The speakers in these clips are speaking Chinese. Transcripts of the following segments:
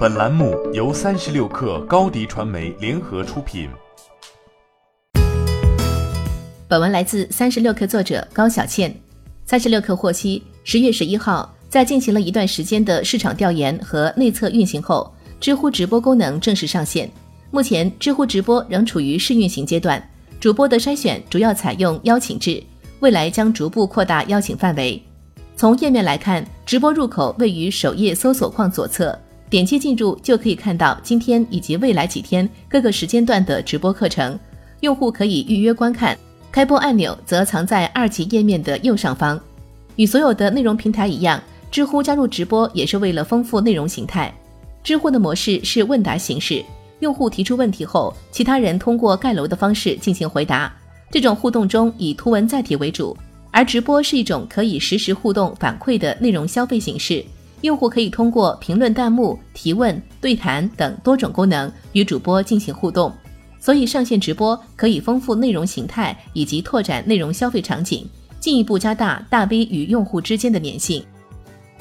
本栏目由三十六氪高低传媒联合出品。本文来自三十六氪作者高小倩。三十六氪获悉，十月十一号，在进行了一段时间的市场调研和内测运行后，知乎直播功能正式上线。目前，知乎直播仍处于试运行阶段，主播的筛选主要采用邀请制，未来将逐步扩大邀请范围。从页面来看，直播入口位于首页搜索框左侧。点击进入就可以看到今天以及未来几天各个时间段的直播课程，用户可以预约观看。开播按钮则藏在二级页面的右上方。与所有的内容平台一样，知乎加入直播也是为了丰富内容形态。知乎的模式是问答形式，用户提出问题后，其他人通过盖楼的方式进行回答。这种互动中以图文载体为主，而直播是一种可以实时互动反馈的内容消费形式。用户可以通过评论、弹幕、提问、对谈等多种功能与主播进行互动，所以上线直播可以丰富内容形态以及拓展内容消费场景，进一步加大大 V 与用户之间的粘性。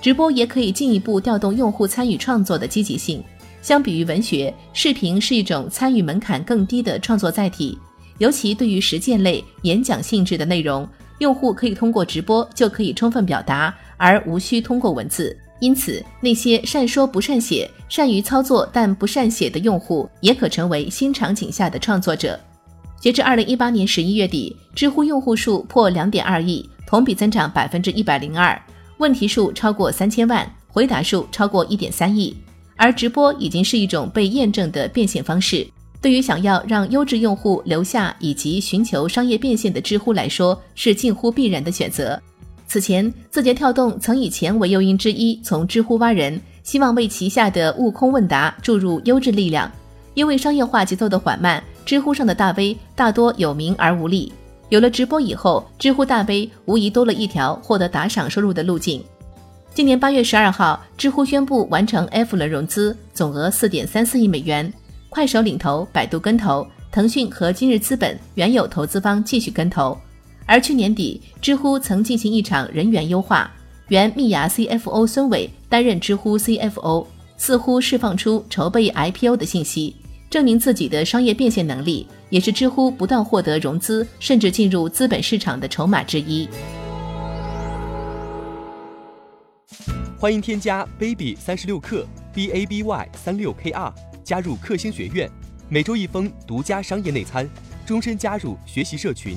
直播也可以进一步调动用户参与创作的积极性。相比于文学，视频是一种参与门槛更低的创作载体，尤其对于实践类、演讲性质的内容，用户可以通过直播就可以充分表达，而无需通过文字。因此，那些善说不善写、善于操作但不善写的用户，也可成为新场景下的创作者。截至二零一八年十一月底，知乎用户数破两点二亿，同比增长百分之一百零二，问题数超过三千万，回答数超过一点三亿。而直播已经是一种被验证的变现方式，对于想要让优质用户留下以及寻求商业变现的知乎来说，是近乎必然的选择。此前，字节跳动曾以钱为诱因之一从知乎挖人，希望为旗下的悟空问答注入优质力量。因为商业化节奏的缓慢，知乎上的大 V 大多有名而无利。有了直播以后，知乎大 V 无疑多了一条获得打赏收入的路径。今年八月十二号，知乎宣布完成 F 轮融资，总额四点三四亿美元。快手领投，百度跟投，腾讯和今日资本原有投资方继续跟投。而去年底，知乎曾进行一场人员优化，原蜜芽 CFO 孙伟担任知乎 CFO，似乎释放出筹备 IPO 的信息，证明自己的商业变现能力，也是知乎不断获得融资甚至进入资本市场的筹码之一。欢迎添加 baby 三十六克 b a b y 三六 k r 加入克星学院，每周一封独家商业内参，终身加入学习社群。